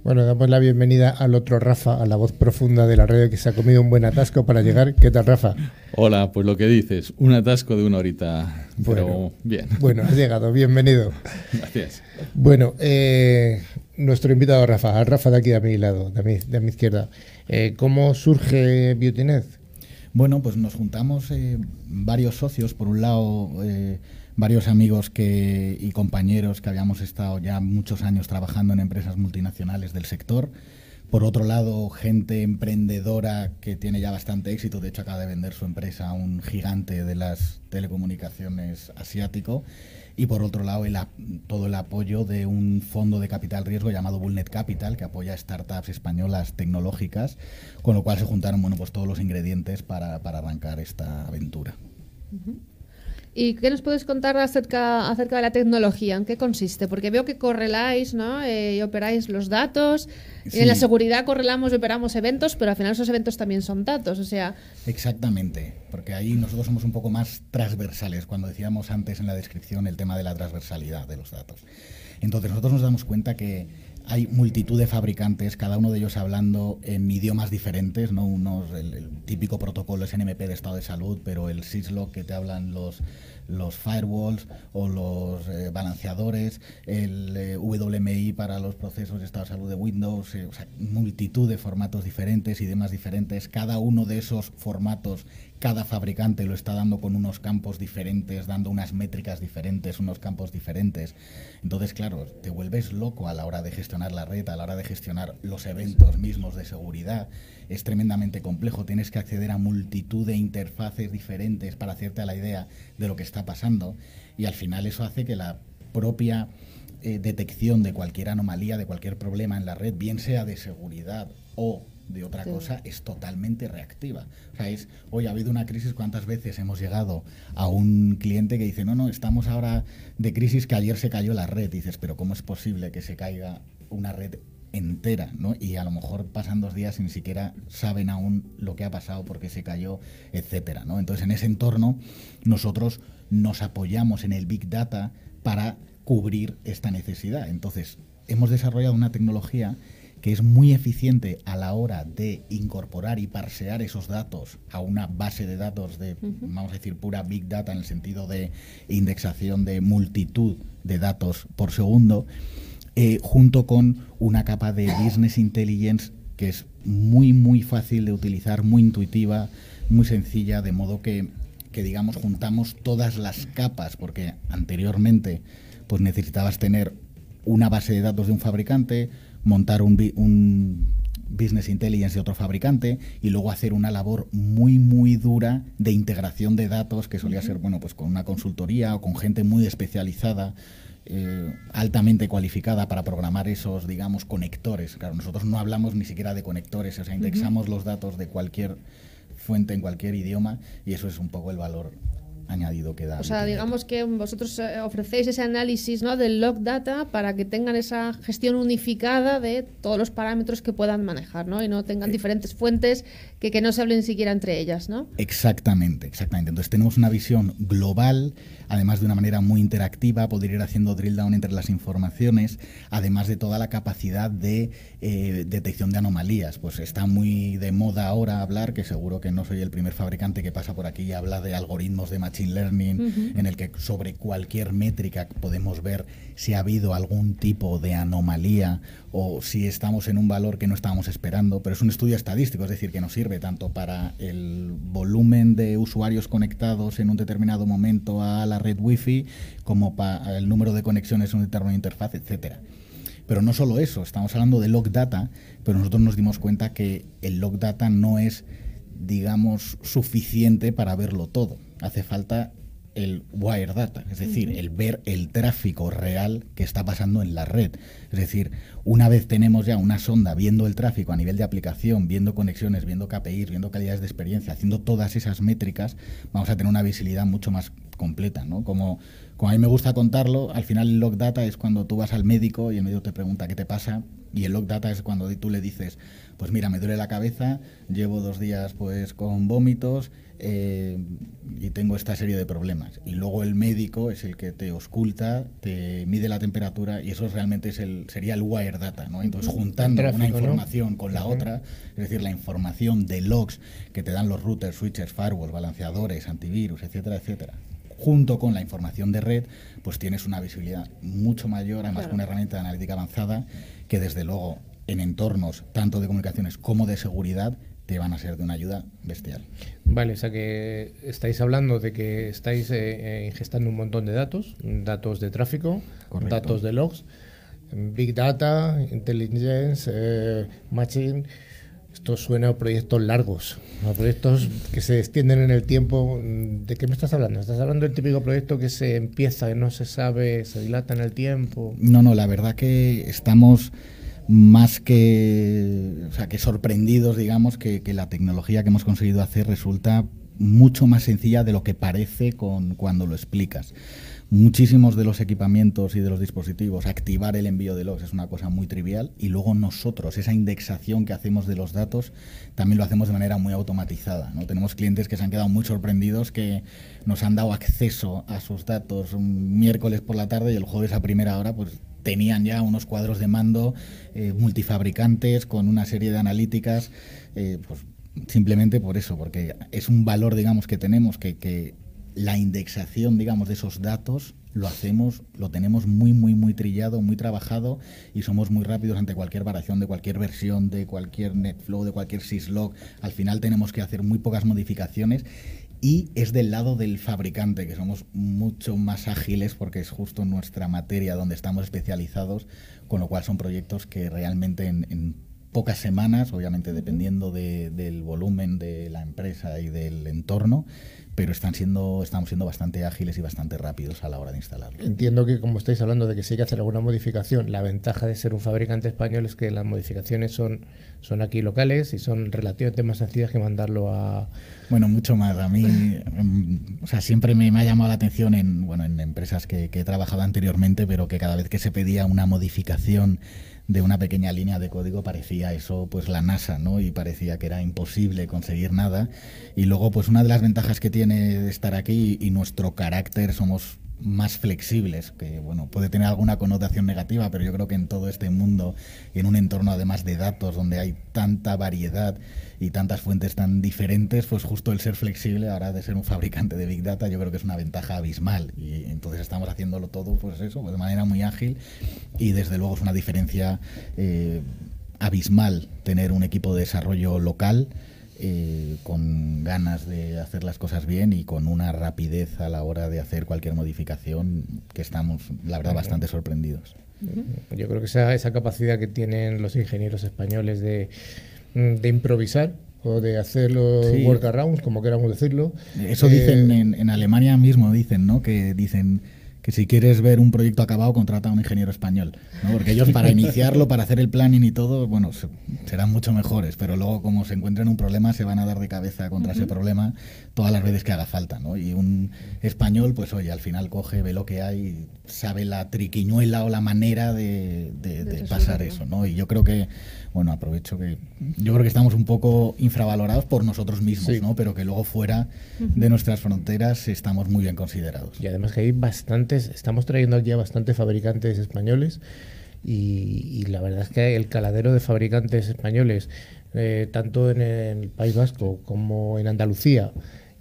Bueno, damos la bienvenida al otro Rafa, a la voz profunda de la radio que se ha comido un buen atasco para llegar. ¿Qué tal, Rafa? Hola, pues lo que dices, un atasco de una horita, pero bien. Bueno, has llegado, bienvenido. Gracias. Bueno, eh, nuestro invitado Rafa, Rafa de aquí a mi lado, de mi, de mi izquierda. Eh, ¿Cómo surge Beautynet? Bueno, pues nos juntamos eh, varios socios, por un lado varios amigos que, y compañeros que habíamos estado ya muchos años trabajando en empresas multinacionales del sector. Por otro lado, gente emprendedora que tiene ya bastante éxito, de hecho acaba de vender su empresa a un gigante de las telecomunicaciones asiático. Y por otro lado, todo el apoyo de un fondo de capital riesgo llamado Bullnet Capital, que apoya startups españolas tecnológicas, con lo cual se juntaron bueno, pues todos los ingredientes para, arrancar esta aventura. ¿Y qué nos puedes contar acerca, acerca de la tecnología? ¿En qué consiste? Porque veo que correláis ¿no? Eh, y operáis los datos. En la seguridad correlamos y operamos eventos, pero al final esos eventos también son datos. O sea... Exactamente, porque ahí nosotros somos un poco más transversales, cuando decíamos antes en la descripción el tema de la transversalidad de los datos. Entonces nosotros nos damos cuenta que hay multitud de fabricantes, cada uno de ellos hablando en idiomas diferentes, ¿no? Unos, el, típico protocolo es NMP de estado de salud, pero el SysLock que te hablan los, los firewalls o los eh, balanceadores, el eh, WMI para los procesos de estado de salud de Windows, eh, multitud de formatos diferentes, idiomas diferentes. Cada uno de esos formatos cada fabricante lo está dando con unos campos diferentes, dando unas métricas diferentes, unos campos diferentes. Entonces, claro, te vuelves loco a la hora de gestionar la red, a la hora de gestionar los eventos mismos de seguridad. Es tremendamente complejo, tienes que acceder a multitud de interfaces diferentes para hacerte a la idea de lo que está pasando y al final eso hace que la propia eh, detección de cualquier anomalía, de cualquier problema en la red, bien sea de seguridad o de otra cosa es totalmente reactiva. O sea, es, hoy ha habido una crisis, ¿cuántas veces hemos llegado a un cliente que dice, no, no, estamos ahora de crisis que ayer se cayó la red? dices, pero ¿cómo es posible que se caiga una red entera, ¿no? Y a lo mejor pasan dos días y ni siquiera saben aún lo que ha pasado, porque se cayó, etcétera, ¿no? Entonces, en ese entorno, nosotros nos apoyamos en el Big Data para cubrir esta necesidad. Entonces, hemos desarrollado una tecnología que es muy eficiente a la hora de incorporar y parsear esos datos a una base de datos de, vamos a decir, pura big data en el sentido de indexación de multitud de datos por segundo, eh, junto con una capa de business intelligence que es muy, muy fácil de utilizar, muy intuitiva, muy sencilla, de modo que, que digamos, juntamos todas las capas, porque anteriormente pues necesitabas tener una base de datos de un fabricante, montar un, un business intelligence de otro fabricante y luego hacer una labor muy muy dura de integración de datos que solía ser bueno pues con una consultoría o con gente muy especializada eh, altamente cualificada para programar esos digamos conectores. Claro nosotros no hablamos ni siquiera de conectores o sea indexamos los datos de cualquier fuente en cualquier idioma y eso es un poco el valor añadido que da. O sea, digamos que vosotros eh, ofrecéis ese análisis ¿no? del log data para que tengan esa gestión unificada de todos los parámetros que puedan manejar, ¿no? Y no tengan diferentes fuentes que, que no se hablen siquiera entre ellas, ¿no? Exactamente, exactamente. Entonces tenemos una visión global, además de una manera muy interactiva, poder ir haciendo drill down entre las informaciones, además de toda la capacidad de eh, detección de anomalías. Pues está muy de moda ahora hablar, que seguro que no soy el primer fabricante que pasa por aquí y habla de algoritmos de machine learning, en el que sobre cualquier métrica podemos ver si ha habido algún tipo de anomalía o si estamos en un valor que no estábamos esperando, pero es un estudio estadístico, es decir, que nos sirve tanto para el volumen de usuarios conectados en un determinado momento a la red wifi como para el número de conexiones en un determinado interfaz, etcétera. Pero no solo eso, estamos hablando de log data, pero nosotros nos dimos cuenta que el log data no es digamos, suficiente para verlo todo. Hace falta el wire data, es decir, el ver el tráfico real que está pasando en la red. Es decir, una vez tenemos ya una sonda viendo el tráfico a nivel de aplicación, viendo conexiones, viendo KPIs, viendo calidades de experiencia, haciendo todas esas métricas, vamos a tener una visibilidad mucho más completa, ¿no? Como, como a mí me gusta contarlo, al final el log data es cuando tú vas al médico y el médico te pregunta qué te pasa y el log data es cuando tú le dices, pues mira, me duele la cabeza, llevo dos días pues con vómitos eh, y tengo esta serie de problemas. Y luego el médico es el que te ausculta, te mide la temperatura y eso realmente es el, sería el wire data, ¿no? Entonces juntando una información con la otra, es decir, la información de logs que te dan los routers, switches, firewalls, balanceadores, antivirus, etcétera, etcétera, junto con la información de red, pues tienes una visibilidad mucho mayor, además con una herramienta de analítica avanzada que desde luego en entornos tanto de comunicaciones como de seguridad te van a ser de una ayuda bestial. Vale, o sea que estáis hablando de que estáis eh, eh, ingestando un montón de datos, datos de tráfico, datos de logs, Big Data, Intelligence, eh, Machine. Esto suena a proyectos largos, a proyectos que se extienden en el tiempo. ¿De qué me estás hablando? ¿Estás hablando del típico proyecto que se empieza y no se sabe, se dilata en el tiempo? No, no, la verdad que estamos más que, o sea, que sorprendidos, digamos, que, que, la tecnología que hemos conseguido hacer resulta mucho más sencilla de lo que parece con, cuando lo explicas. Muchísimos de los equipamientos y de los dispositivos, activar el envío de logs es una cosa muy trivial y luego nosotros, esa indexación que hacemos de los datos, también lo hacemos de manera muy automatizada. ¿no? Tenemos clientes que se han quedado muy sorprendidos que nos han dado acceso a sus datos un miércoles por la tarde y el jueves a primera hora pues tenían ya unos cuadros de mando eh, multifabricantes con una serie de analíticas, eh, pues simplemente por eso, porque es un valor, digamos, que tenemos, que, que la indexación, digamos, de esos datos lo hacemos, lo tenemos muy, muy, muy trillado, muy trabajado y somos muy rápidos ante cualquier variación de cualquier versión, de cualquier NetFlow, de cualquier syslog. Al final tenemos que hacer muy pocas modificaciones y es del lado del fabricante, que somos mucho más ágiles porque es justo nuestra materia donde estamos especializados, con lo cual son proyectos que realmente en, pocas semanas, obviamente dependiendo del volumen de la empresa y del entorno, pero están siendo, estamos siendo bastante ágiles y bastante rápidos a la hora de instalarlo. Entiendo que como estáis hablando de que si hay que hacer alguna modificación, la ventaja de ser un fabricante español es que las modificaciones son, son aquí locales y son relativamente más sencillas que mandarlo a... Bueno, mucho más. A mí, em, o sea, siempre me, ha llamado la atención en, bueno, en empresas que, que he trabajado anteriormente, pero que cada vez que se pedía una modificación de una pequeña línea de código parecía eso pues la NASA, ¿no? Y parecía que era imposible conseguir nada. Y luego pues una de las ventajas que tiene estar aquí y nuestro carácter somos más flexibles, que bueno, puede tener alguna connotación negativa, pero yo creo que en todo este mundo, en un entorno además de datos donde hay tanta variedad y tantas fuentes tan diferentes, pues justo el ser flexible ahora de ser un fabricante de Big Data, yo creo que es una ventaja abismal. Y entonces estamos haciéndolo todo, pues eso, de manera muy ágil y desde luego es una diferencia eh, abismal tener un equipo de desarrollo local eh, con ganas de hacer las cosas bien y con una rapidez a la hora de hacer cualquier modificación que estamos, la verdad, bastante sorprendidos. Yo creo que esa, esa capacidad que tienen los ingenieros españoles de, de improvisar o de hacer los workarounds, como queramos decirlo. Eso dicen eh, en, en Alemania mismo, dicen, ¿no? Que dicen que si quieres ver un proyecto acabado, contrata a un ingeniero español. ¿no? Porque ellos para iniciarlo, para hacer el planning y todo, bueno, serán mucho mejores, pero luego como se encuentren un problema, se van a dar de cabeza contra ese problema todas las veces que haga falta. ¿no? Y un español, pues oye, al final coge, ve lo que hay, sabe la triquiñuela o la manera de, de pasar eso. ¿no? Y yo creo que bueno, aprovecho que yo creo que estamos un poco infravalorados por nosotros mismos, ¿no? Pero que luego fuera de nuestras fronteras estamos muy bien considerados. Y además que hay bastantes, estamos trayendo ya bastantes fabricantes españoles y, la verdad es que el caladero de fabricantes españoles, eh, tanto en el País Vasco como en Andalucía,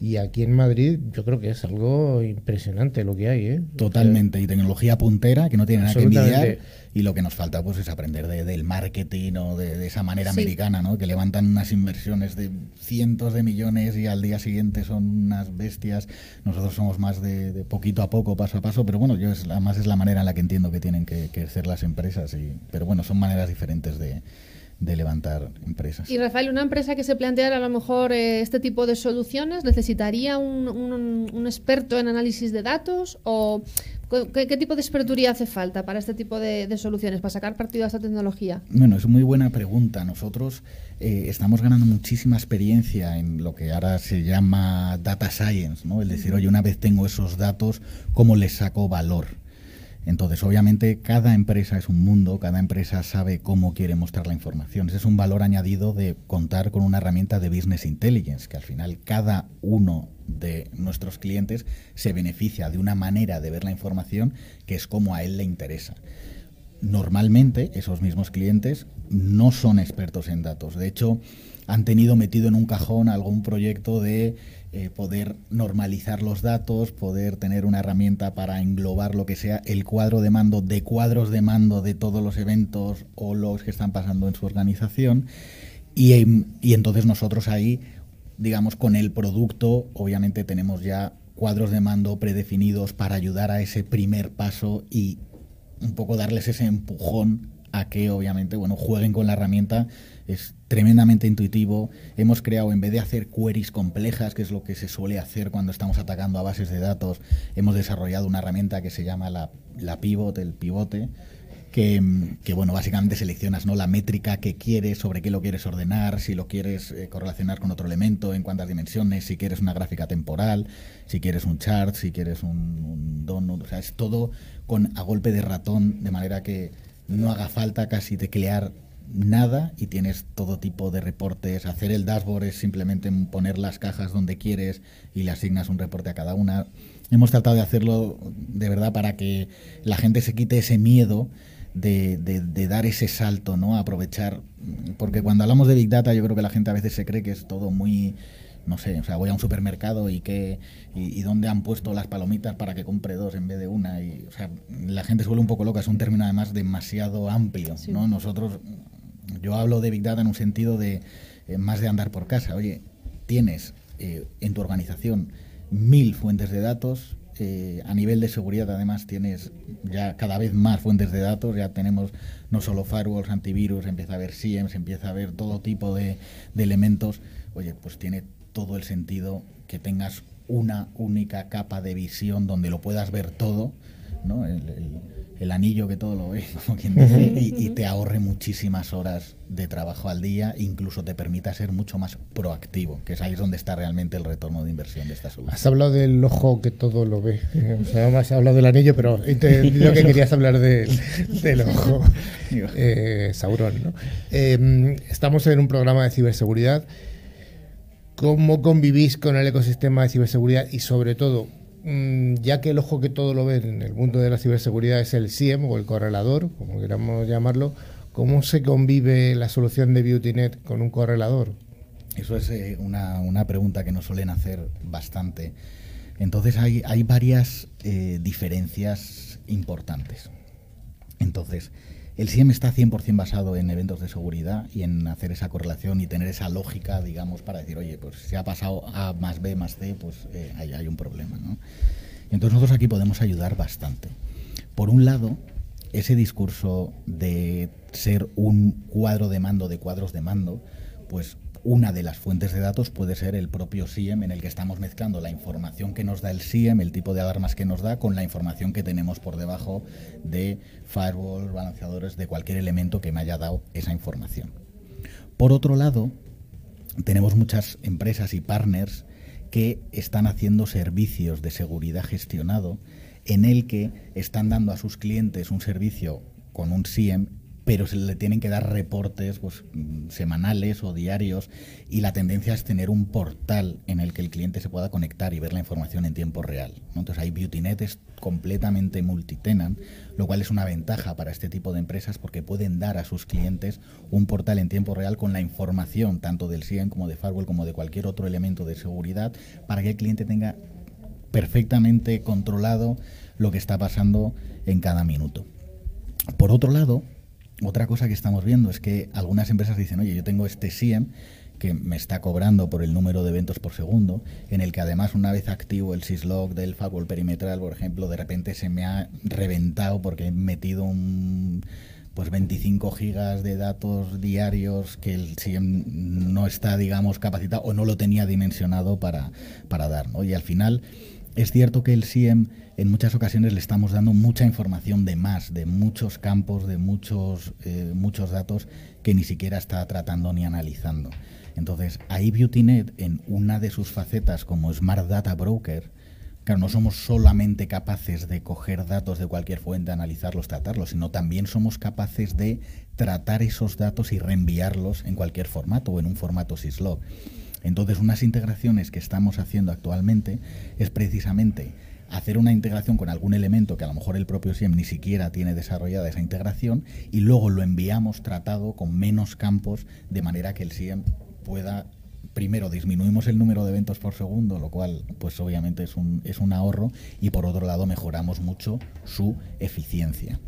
y aquí en Madrid yo creo que es algo impresionante lo que hay. ¿eh? Totalmente. Y tecnología puntera que no tiene nada que envidiar. Y lo que nos falta pues es aprender del marketing o de, esa manera americana, ¿no? que levantan unas inversiones de cientos de millones y al día siguiente son unas bestias. Nosotros somos más de, poquito a poco, paso a paso. Pero bueno, yo es, además es la manera en la que entiendo que tienen que, que las empresas. Y, pero bueno, son maneras diferentes de, de levantar empresas. Y Rafael, una empresa que se planteara a lo mejor eh, este tipo de soluciones, ¿necesitaría un, un, experto en análisis de datos o qué, tipo de experturía hace falta para este tipo de, soluciones, para sacar partido a esta tecnología? Bueno, es muy buena pregunta. Nosotros eh, estamos ganando muchísima experiencia en lo que ahora se llama data science, ¿no? Es decir, oye, una vez tengo esos datos, ¿cómo les saco valor? Entonces, obviamente, cada empresa es un mundo, cada empresa sabe cómo quiere mostrar la información. Ese es un valor añadido de contar con una herramienta de Business Intelligence, que al final cada uno de nuestros clientes se beneficia de una manera de ver la información que es como a él le interesa. Normalmente, esos mismos clientes no son expertos en datos. De hecho, han tenido metido en un cajón algún proyecto de eh, poder normalizar los datos, poder tener una herramienta para englobar lo que sea el cuadro de mando de cuadros de mando de todos los eventos o los que están pasando en su organización. Y, y entonces nosotros ahí, digamos, con el producto, obviamente tenemos ya cuadros de mando predefinidos para ayudar a ese primer paso y un poco darles ese empujón a que obviamente bueno jueguen con la herramienta es tremendamente intuitivo. Hemos creado, en vez de hacer queries complejas, que es lo que se suele hacer cuando estamos atacando a bases de datos, hemos desarrollado una herramienta que se llama la, la pivot, el pivote, que, bueno, básicamente seleccionas ¿no? la métrica que quieres, sobre qué lo quieres ordenar, si lo quieres eh, correlacionar con otro elemento, en cuántas dimensiones, si quieres una gráfica temporal, si quieres un chart, si quieres un, un donut, o sea, es todo con a golpe de ratón, de manera que no haga falta casi teclear nada y tienes todo tipo de reportes. Hacer el dashboard es simplemente poner las cajas donde quieres y le asignas un reporte a cada una. Hemos tratado de hacerlo de verdad para que la gente se quite ese miedo de, de, dar ese salto, ¿no? aprovechar. Porque cuando hablamos de Big Data, yo creo que la gente a veces se cree que es todo muy no sé, o sea, voy a un supermercado y que y, dónde han puesto las palomitas para que compre dos en vez de una y o sea, la gente se vuelve un poco loca, es un término además demasiado amplio, ¿no? Nosotros yo hablo de Big Data en un sentido de eh, más de andar por casa. Oye, tienes eh, en tu organización mil fuentes de datos. Eh, a nivel de seguridad, además, tienes ya cada vez más fuentes de datos. Ya tenemos no solo firewalls, antivirus, empieza a haber SIEMs, empieza a haber todo tipo de, elementos. Oye, pues tiene todo el sentido que tengas una única capa de visión donde lo puedas ver todo, ¿no? el anillo que todo lo ve, como quien dice, y, te ahorre muchísimas horas de trabajo al día, incluso te permita ser mucho más proactivo, que es ahí donde está realmente el retorno de inversión de esta solución. Has hablado del ojo que todo lo ve, o sea, has hablado del anillo, pero he entendido que querías hablar del ojo, eh, Sauron. ¿no? Em, estamos en un programa de ciberseguridad. ¿Cómo convivís con el ecosistema de ciberseguridad y sobre todo mm, ya que el ojo que todo lo ve en el mundo de la ciberseguridad es el SIEM o el correlador, como queramos llamarlo, ¿cómo se convive la solución de BeautyNet con un correlador? Eso es eh, una, una, pregunta que nos suelen hacer bastante. Entonces hay, hay varias eh, diferencias importantes. Entonces, el SIEM está 100% basado en eventos de seguridad y en hacer esa correlación y tener esa lógica, digamos, para decir, oye, pues si ha pasado A más B más C, pues eh, hay, hay, un problema, ¿no? Entonces nosotros aquí podemos ayudar bastante. Por un lado, ese discurso de ser un cuadro de mando de cuadros de mando, pues una de las fuentes de datos puede ser el propio SIEM en el que estamos mezclando la información que nos da el SIEM, el tipo de alarmas que nos da, con la información que tenemos por debajo de firewalls, balanceadores, de cualquier elemento que me haya dado esa información. Por otro lado, tenemos muchas empresas y partners que están haciendo servicios de seguridad gestionado en el que están dando a sus clientes un servicio con un SIEM pero se le tienen que dar reportes pues, semanales o diarios y la tendencia es tener un portal en el que el cliente se pueda conectar y ver la información en tiempo real. Entonces hay BeautyNet es completamente multitenant, lo cual es una ventaja para este tipo de empresas porque pueden dar a sus clientes un portal en tiempo real con la información tanto del SIEM como de Firewall como de cualquier otro elemento de seguridad para que el cliente tenga perfectamente controlado lo que está pasando en cada minuto. Por otro lado, otra cosa que estamos viendo es que algunas empresas dicen, oye, yo tengo este SIEM que me está cobrando por el número de eventos por segundo, en el que además una vez activo el syslog del firewall perimetral, por ejemplo, de repente se me ha reventado porque he metido un pues 25 gigas de datos diarios que el SIEM no está, digamos, capacitado o no lo tenía dimensionado para, para dar. ¿no? Y al final es cierto que el SIEM en muchas ocasiones le estamos dando mucha información de más, de muchos campos, de muchos, eh, muchos datos que ni siquiera está tratando ni analizando. Entonces, ahí BeautyNet, en una de sus facetas como Smart Data Broker, claro, no somos solamente capaces de coger datos de cualquier fuente, analizarlos, tratarlos, sino también somos capaces de tratar esos datos y reenviarlos en cualquier formato o en un formato syslog. Entonces, unas integraciones que estamos haciendo actualmente es precisamente hacer una integración con algún elemento que a lo mejor el propio SIEM ni siquiera tiene desarrollada esa integración y luego lo enviamos tratado con menos campos de manera que el SIEM pueda primero disminuimos el número de eventos por segundo, lo cual pues obviamente es un, es un ahorro y por otro lado mejoramos mucho su eficiencia.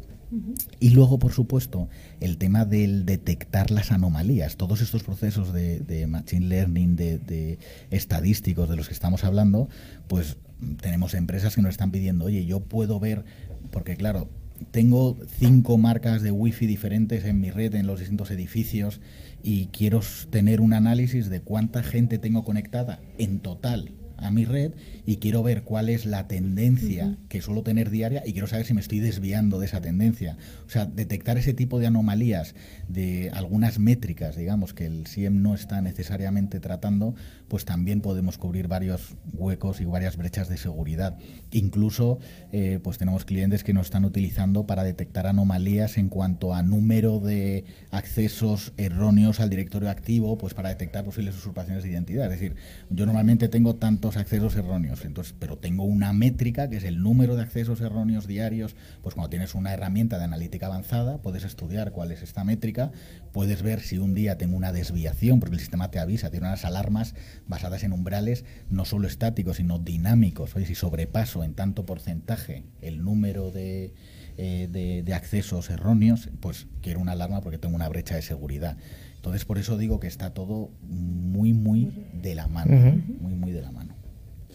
Y luego, por supuesto, el tema del detectar las anomalías. Todos estos procesos de, machine learning, de, de, estadísticos de los que estamos hablando, pues tenemos empresas que nos están pidiendo, oye, yo puedo ver, porque claro, tengo cinco marcas de wifi diferentes en mi red, en los distintos edificios, y quiero tener un análisis de cuánta gente tengo conectada en total a mi red y quiero ver cuál es la tendencia que suelo tener diaria y quiero saber si me estoy desviando de esa tendencia. O sea, detectar ese tipo de anomalías de algunas métricas, digamos, que el SIEM no está necesariamente tratando, pues también podemos cubrir varios huecos y varias brechas de seguridad. Incluso, eh, pues tenemos clientes que nos están utilizando para detectar anomalías en cuanto a número de accesos erróneos al directorio activo, pues para detectar posibles usurpaciones de identidad. Es decir, yo normalmente tengo tantos accesos erróneos. Entonces, pero tengo una métrica que es el número de accesos erróneos diarios. Pues cuando tienes una herramienta de analítica avanzada, puedes estudiar cuál es esta métrica, puedes ver si un día tengo una desviación, porque el sistema te avisa, tiene unas alarmas basadas en umbrales no solo estáticos, sino dinámicos. Oye, si sobrepaso en tanto porcentaje el número de, eh, de, de accesos erróneos, pues quiero una alarma porque tengo una brecha de seguridad. Entonces, por eso digo que está todo muy, muy de la mano. Muy, muy de la mano.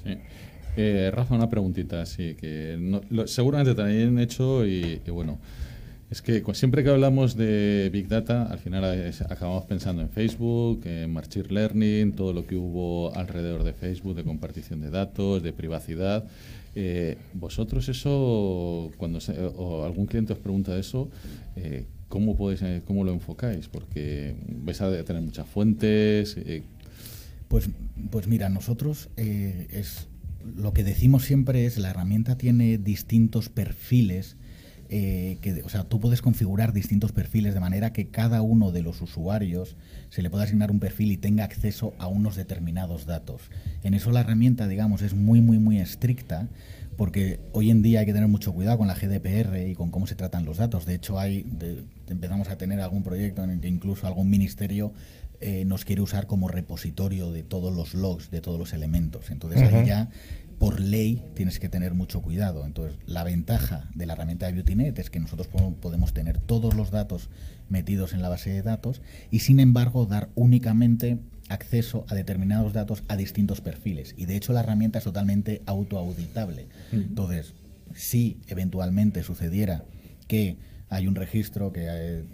Sí. Eh, Rafa, una preguntita, sí, que seguramente también he hecho y, bueno, es que siempre que hablamos de Big Data, al final acabamos pensando en Facebook, en Machine Learning, todo lo que hubo alrededor de Facebook, de compartición de datos, de privacidad. Eh, vosotros eso, cuando o algún cliente os pregunta eso, eh, ¿cómo, podéis, eh, ¿cómo lo enfocáis? Porque vais a tener muchas fuentes. Eh. Pues, pues mira, nosotros es lo que decimos siempre es la herramienta tiene distintos perfiles eh, que, o sea, tú puedes configurar distintos perfiles de manera que cada uno de los usuarios se le pueda asignar un perfil y tenga acceso a unos determinados datos. En eso la herramienta, digamos, es muy, muy, muy estricta porque hoy en día hay que tener mucho cuidado con la GDPR y con cómo se tratan los datos. De hecho, hay empezamos a tener algún proyecto en el que incluso algún ministerio eh, nos quiere usar como repositorio de todos los logs, de todos los elementos. Entonces ahí ya por ley tienes que tener mucho cuidado. Entonces, la ventaja de la herramienta de BeautyNet es que nosotros podemos tener todos los datos metidos en la base de datos y, sin embargo, dar únicamente acceso a determinados datos a distintos perfiles. Y, de hecho, la herramienta es totalmente autoauditable. Entonces, si eventualmente sucediera que hay un registro que eh,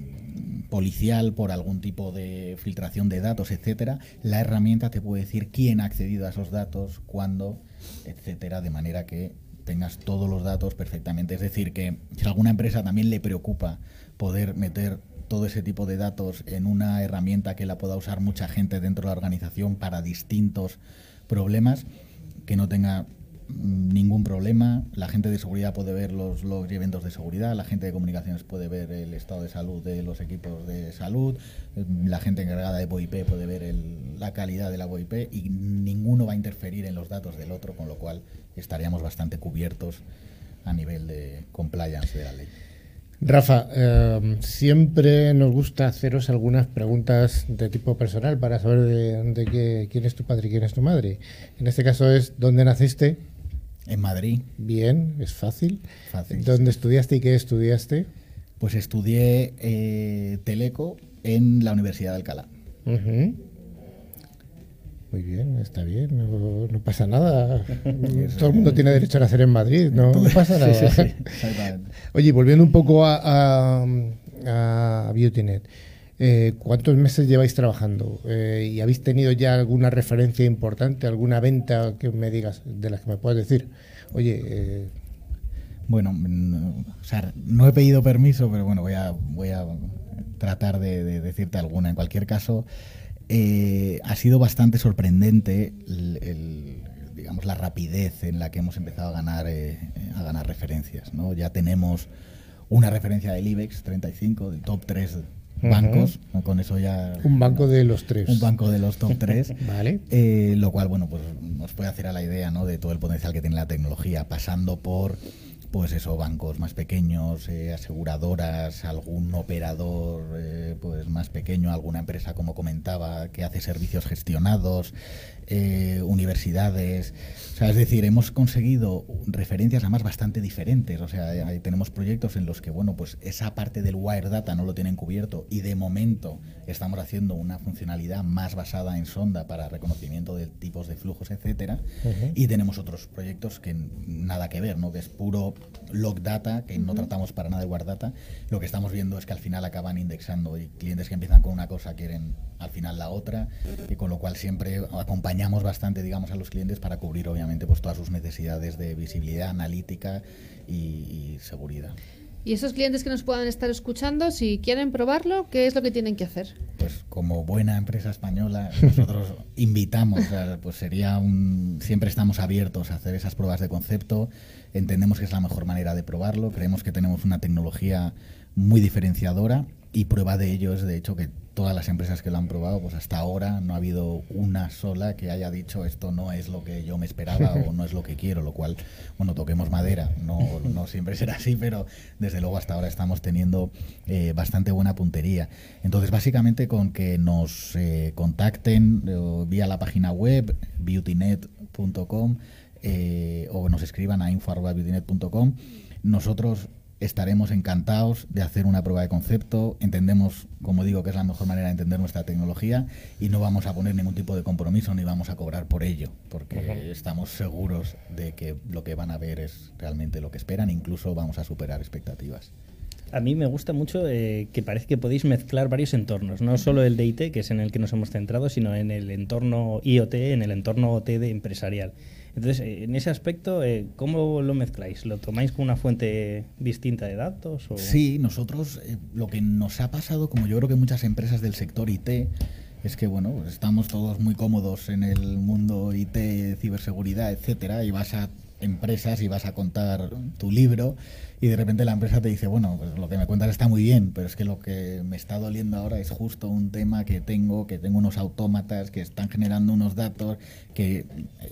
policial por algún tipo de filtración de datos, etcétera, la herramienta te puede decir quién ha accedido a esos datos, cuándo, etcétera, de manera que tengas todos los datos perfectamente. Es decir, que si a alguna empresa también le preocupa poder meter todo ese tipo de datos en una herramienta que la pueda usar mucha gente dentro de la organización para distintos problemas, que no tenga ningún problema. La gente de seguridad puede ver los logs y eventos de seguridad. La gente de comunicaciones puede ver el estado de salud de los equipos de salud. La gente encargada de VoIP puede ver la calidad de la VoIP y ninguno va a interferir en los datos del otro, con lo cual estaríamos bastante cubiertos a nivel de compliance de la ley. Rafa, eh, siempre nos gusta haceros algunas preguntas de tipo personal para saber de, de quién es tu padre y quién es tu madre. En este caso es dónde naciste, en Madrid. Bien, es fácil. Fácil. ¿Dónde estudiaste y qué estudiaste? Pues estudié eh, Teleco en la Universidad de Alcalá. Muy bien, está bien, no, pasa nada. Todo el mundo tiene derecho a nacer en Madrid, no, pasa nada. Oye, volviendo un poco a, a, a BeautyNet. Eh, ¿Cuántos meses lleváis trabajando? Eh, ¿Y habéis tenido ya alguna referencia importante, alguna venta que me digas, de las que me puedas decir? Oye. Eh, bueno, no, o sea, no he pedido permiso, pero bueno, voy a, voy a tratar de, decirte alguna. En cualquier caso, ha sido bastante sorprendente digamos, la rapidez en la que hemos empezado a ganar, a ganar referencias. ¿no? Ya tenemos una referencia del IBEX 35, del top 3 bancos, con eso ya... Un banco de los tres. Un banco de los top tres. vale. Eh, lo cual, bueno, pues nos puede hacer a la idea ¿no? de todo el potencial que tiene la tecnología, pasando por pues eso, bancos más pequeños, eh, aseguradoras, algún operador eh, pues más pequeño, alguna empresa como comentaba que hace servicios gestionados, eh, universidades. O sea, es decir, hemos conseguido referencias además bastante diferentes. O sea, ahí tenemos proyectos en los que, bueno, pues esa parte del wire data no lo tienen cubierto y de momento estamos haciendo una funcionalidad más basada en sonda para reconocimiento de tipos de flujos, etcétera. Y tenemos otros proyectos que nada que ver, ¿no? Que es puro log data, que no tratamos para nada de wire data. Lo que estamos viendo es que al final acaban indexando y clientes que empiezan con una cosa quieren al final la otra y con lo cual siempre acompañamos bastante digamos a los clientes para cubrir obviamente pues todas sus necesidades de visibilidad analítica y, seguridad y esos clientes que nos puedan estar escuchando, si quieren probarlo, ¿qué es lo que tienen que hacer? Pues como buena empresa española, nosotros invitamos, pues sería un... Siempre estamos abiertos a hacer esas pruebas de concepto, entendemos que es la mejor manera de probarlo, creemos que tenemos una tecnología muy diferenciadora y prueba de ello es de hecho que todas las empresas que lo han probado, pues hasta ahora no ha habido una sola que haya dicho esto no es lo que yo me esperaba o no es lo que quiero, lo cual, bueno, toquemos madera, no, no siempre será así, pero desde luego hasta ahora estamos teniendo eh, bastante buena puntería. Entonces, básicamente con que nos eh, contacten eh, vía la página web beautynet.com o nos escriban a info.beautynet.com, nosotros estaremos encantados de hacer una prueba de concepto. Entendemos, como digo, que es la mejor manera de entender nuestra tecnología y no vamos a poner ningún tipo de compromiso ni vamos a cobrar por ello, porque estamos seguros de que lo que van a ver es realmente lo que esperan, incluso vamos a superar expectativas. A mí me gusta mucho eh, que parece que podéis mezclar varios entornos, no solo el de IT, que es en el que nos hemos centrado, sino en el entorno IoT, en el entorno OT de empresarial. Entonces, eh, en ese aspecto, eh, ¿cómo lo mezcláis? ¿Lo tomáis como una fuente distinta de datos? Sí, nosotros eh, lo que nos ha pasado, como yo creo que muchas empresas del sector IT, es que bueno, pues estamos todos muy cómodos en el mundo IT, ciberseguridad, etcétera, y vas a empresas y vas a contar tu libro y de repente la empresa te dice, bueno, pues lo que me cuentas está muy bien, pero es que lo que me está doliendo ahora es justo un tema que tengo, que tengo unos autómatas que están generando unos datos, que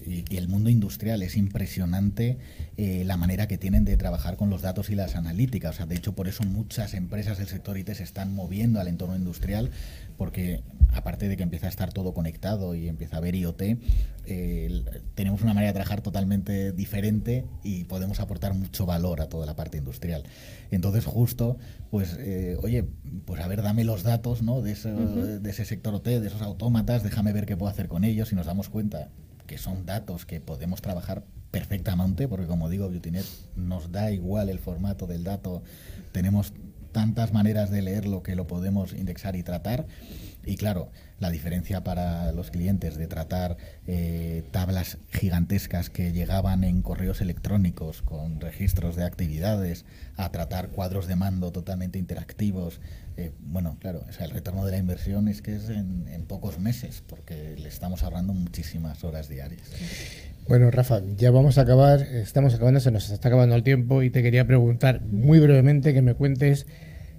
y, el mundo industrial es impresionante eh, la manera que tienen de trabajar con los datos y las analíticas. O sea, de hecho, por eso muchas empresas del sector IT se están moviendo al entorno industrial, porque aparte de que empieza a estar todo conectado y empieza a haber IoT, eh, tenemos una manera de trabajar totalmente diferente y podemos aportar mucho valor a toda la parte industrial. Entonces, justo, pues, eh, oye, pues a ver, dame los datos ¿no? de, de ese sector OT, de esos autómatas, déjame ver qué puedo hacer con ellos y nos damos cuenta que son datos que podemos trabajar perfectamente, porque como digo, BeautyNet nos da igual el formato del dato, tenemos tantas maneras de leerlo que lo podemos indexar y tratar. Y claro, la diferencia para los clientes de tratar eh, tablas gigantescas que llegaban en correos electrónicos con registros de actividades a tratar cuadros de mando totalmente interactivos. Eh, bueno, claro, el retorno de la inversión es que es en, en pocos meses, porque le estamos ahorrando muchísimas horas diarias. Bueno, Rafa, ya vamos a acabar, estamos acabando, se nos está acabando el tiempo y te quería preguntar muy brevemente que me cuentes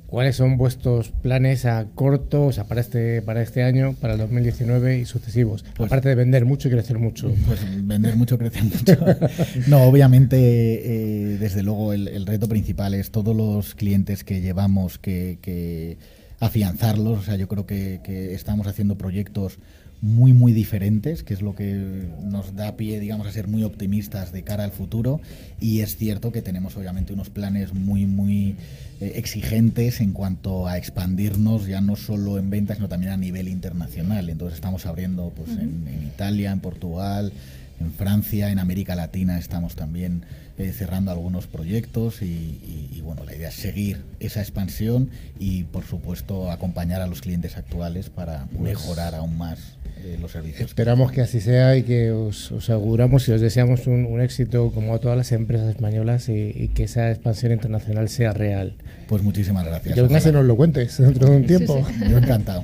¿Cuáles son vuestros planes a corto, o sea, para este, para este año, para el 2019 y sucesivos? Pues Aparte de vender mucho y crecer mucho. Pues vender mucho, crecer mucho. no, obviamente, eh, desde luego, el, reto principal es todos los clientes que llevamos que, que afianzarlos. O sea, yo creo que, que estamos haciendo proyectos muy muy diferentes, que es lo que nos da pie, digamos, a ser muy optimistas de cara al futuro. Y es cierto que tenemos obviamente unos planes muy muy eh, exigentes en cuanto a expandirnos ya no solo en ventas, sino también a nivel internacional. Entonces estamos abriendo pues en, Italia, en Portugal, en Francia, en América Latina estamos también eh, cerrando algunos proyectos y, y, bueno, la idea es seguir esa expansión y por supuesto acompañar a los clientes actuales para pues mejorar aún más los servicios. Esperamos que así sea y que os, aseguramos y os deseamos un, éxito como a todas las empresas españolas y, que esa expansión internacional sea real. Pues muchísimas gracias. Que se nos lo cuentes dentro de un tiempo. Yo encantado.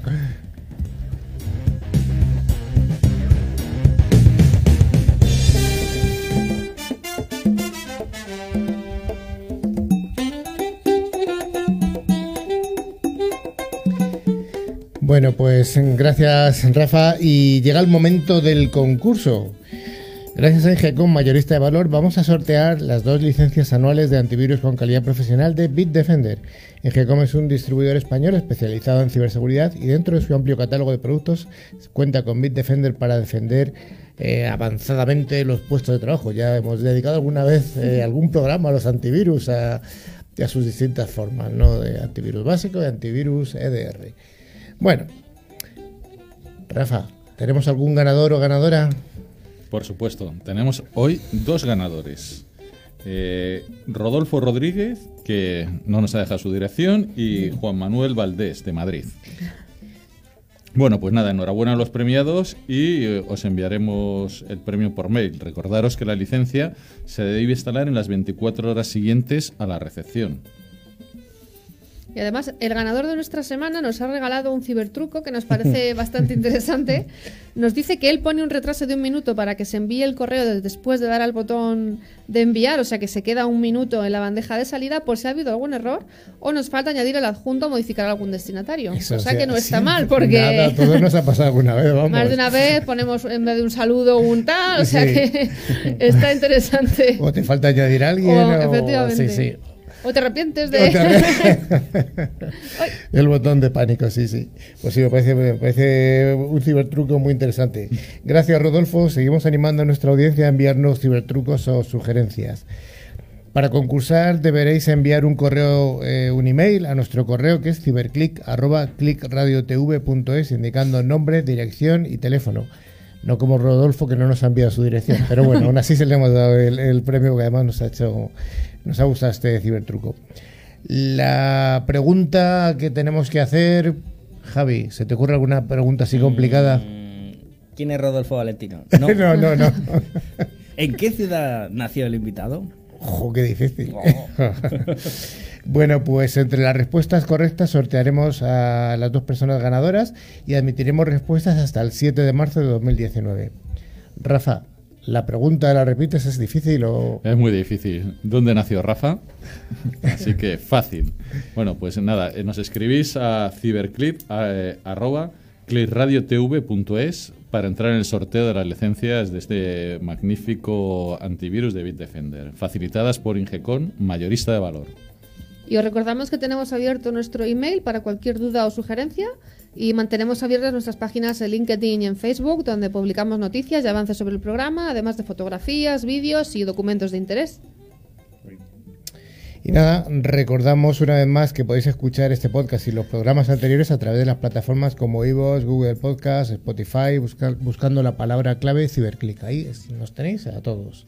Bueno, pues gracias Rafa y llega el momento del concurso. Gracias a Ingecom, mayorista de valor, vamos a sortear las dos licencias anuales de antivirus con calidad profesional de Bitdefender. Ingecom es un distribuidor español especializado en ciberseguridad y dentro de su amplio catálogo de productos cuenta con Bitdefender para defender eh, avanzadamente los puestos de trabajo. Ya hemos dedicado alguna vez eh, algún programa a los antivirus a, a sus distintas formas, ¿no? De antivirus básico y antivirus EDR. Bueno, Rafa, ¿tenemos algún ganador o ganadora? Por supuesto, tenemos hoy dos ganadores. Eh, Rodolfo Rodríguez, que no nos ha dejado su dirección, y Juan Manuel Valdés, de Madrid. Bueno, pues nada, enhorabuena a los premiados y eh, os enviaremos el premio por mail. Recordaros que la licencia se debe instalar en las 24 horas siguientes a la recepción. Y además, el ganador de nuestra semana nos ha regalado un cibertruco que nos parece bastante interesante. Nos dice que él pone un retraso de un minuto para que se envíe el correo después de dar al botón de enviar, o sea que se queda un minuto en la bandeja de salida por si ha habido algún error o nos falta añadir el adjunto o modificar algún destinatario. o sea, que no está mal porque... Nada, todo nos ha pasado alguna vez, vamos. Más de una vez ponemos en vez de un saludo un tal, o sea que está interesante. O te falta añadir a alguien. O, Efectivamente. Sí, sí. ¿O te arrepientes de...? el botón de pánico, sí, sí. Pues sí, me parece, un cibertruco muy interesante. Gracias, Rodolfo. Seguimos animando a nuestra audiencia a enviarnos cibertrucos o sugerencias. Para concursar deberéis enviar un correo, eh, un email a nuestro correo que es ciberclick.clickradiotv.es indicando nombre, dirección y teléfono. No como Rodolfo que no nos ha enviado su dirección. Pero bueno, aún así se le hemos dado el, el premio que además nos ha hecho nos ha gustado este cibertruco. La pregunta que tenemos que hacer, Javi, ¿se te ocurre alguna pregunta así complicada? Mm, ¿Quién es Rodolfo Valentino? No, no, no. ¿En qué ciudad nació el invitado? Ojo, qué difícil. Oh. bueno, pues entre las respuestas correctas sortearemos a las dos personas ganadoras y admitiremos respuestas hasta el 7 de marzo de 2019. Rafa, La pregunta, ¿la repites? ¿Es difícil o...? Es muy difícil. ¿Dónde nació Rafa? Así que fácil. Bueno, pues nada, eh, nos escribís a ciberclip, eh, arroba, clipradiotv.es para entrar en el sorteo de las licencias de este magnífico antivirus de Bitdefender, facilitadas por Ingecon, mayorista de valor. Y os recordamos que tenemos abierto nuestro email para cualquier duda o sugerencia y mantenemos abiertas nuestras páginas en LinkedIn y en Facebook donde publicamos noticias y avances sobre el programa, además de fotografías, vídeos y documentos de interés. Y nada, recordamos una vez más que podéis escuchar este podcast y los programas anteriores a través de las plataformas como iVoox, Google Podcast, Spotify, buscando la palabra clave Ciberclick. Ahí nos tenéis a todos.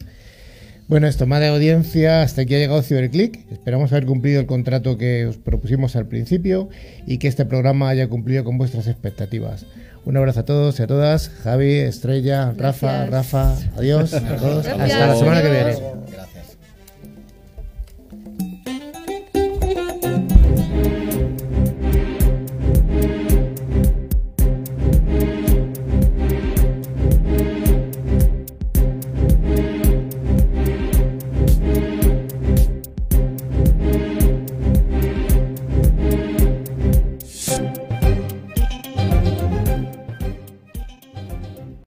Bueno, esto más de audiencia, hasta aquí ha llegado Ciberclick. Esperamos haber cumplido el contrato que os propusimos al principio y que este programa haya cumplido con vuestras expectativas. Un abrazo a todos y a todas. Javi, Estrella, Rafa, Rafa, adiós a todos. Hasta la semana que viene.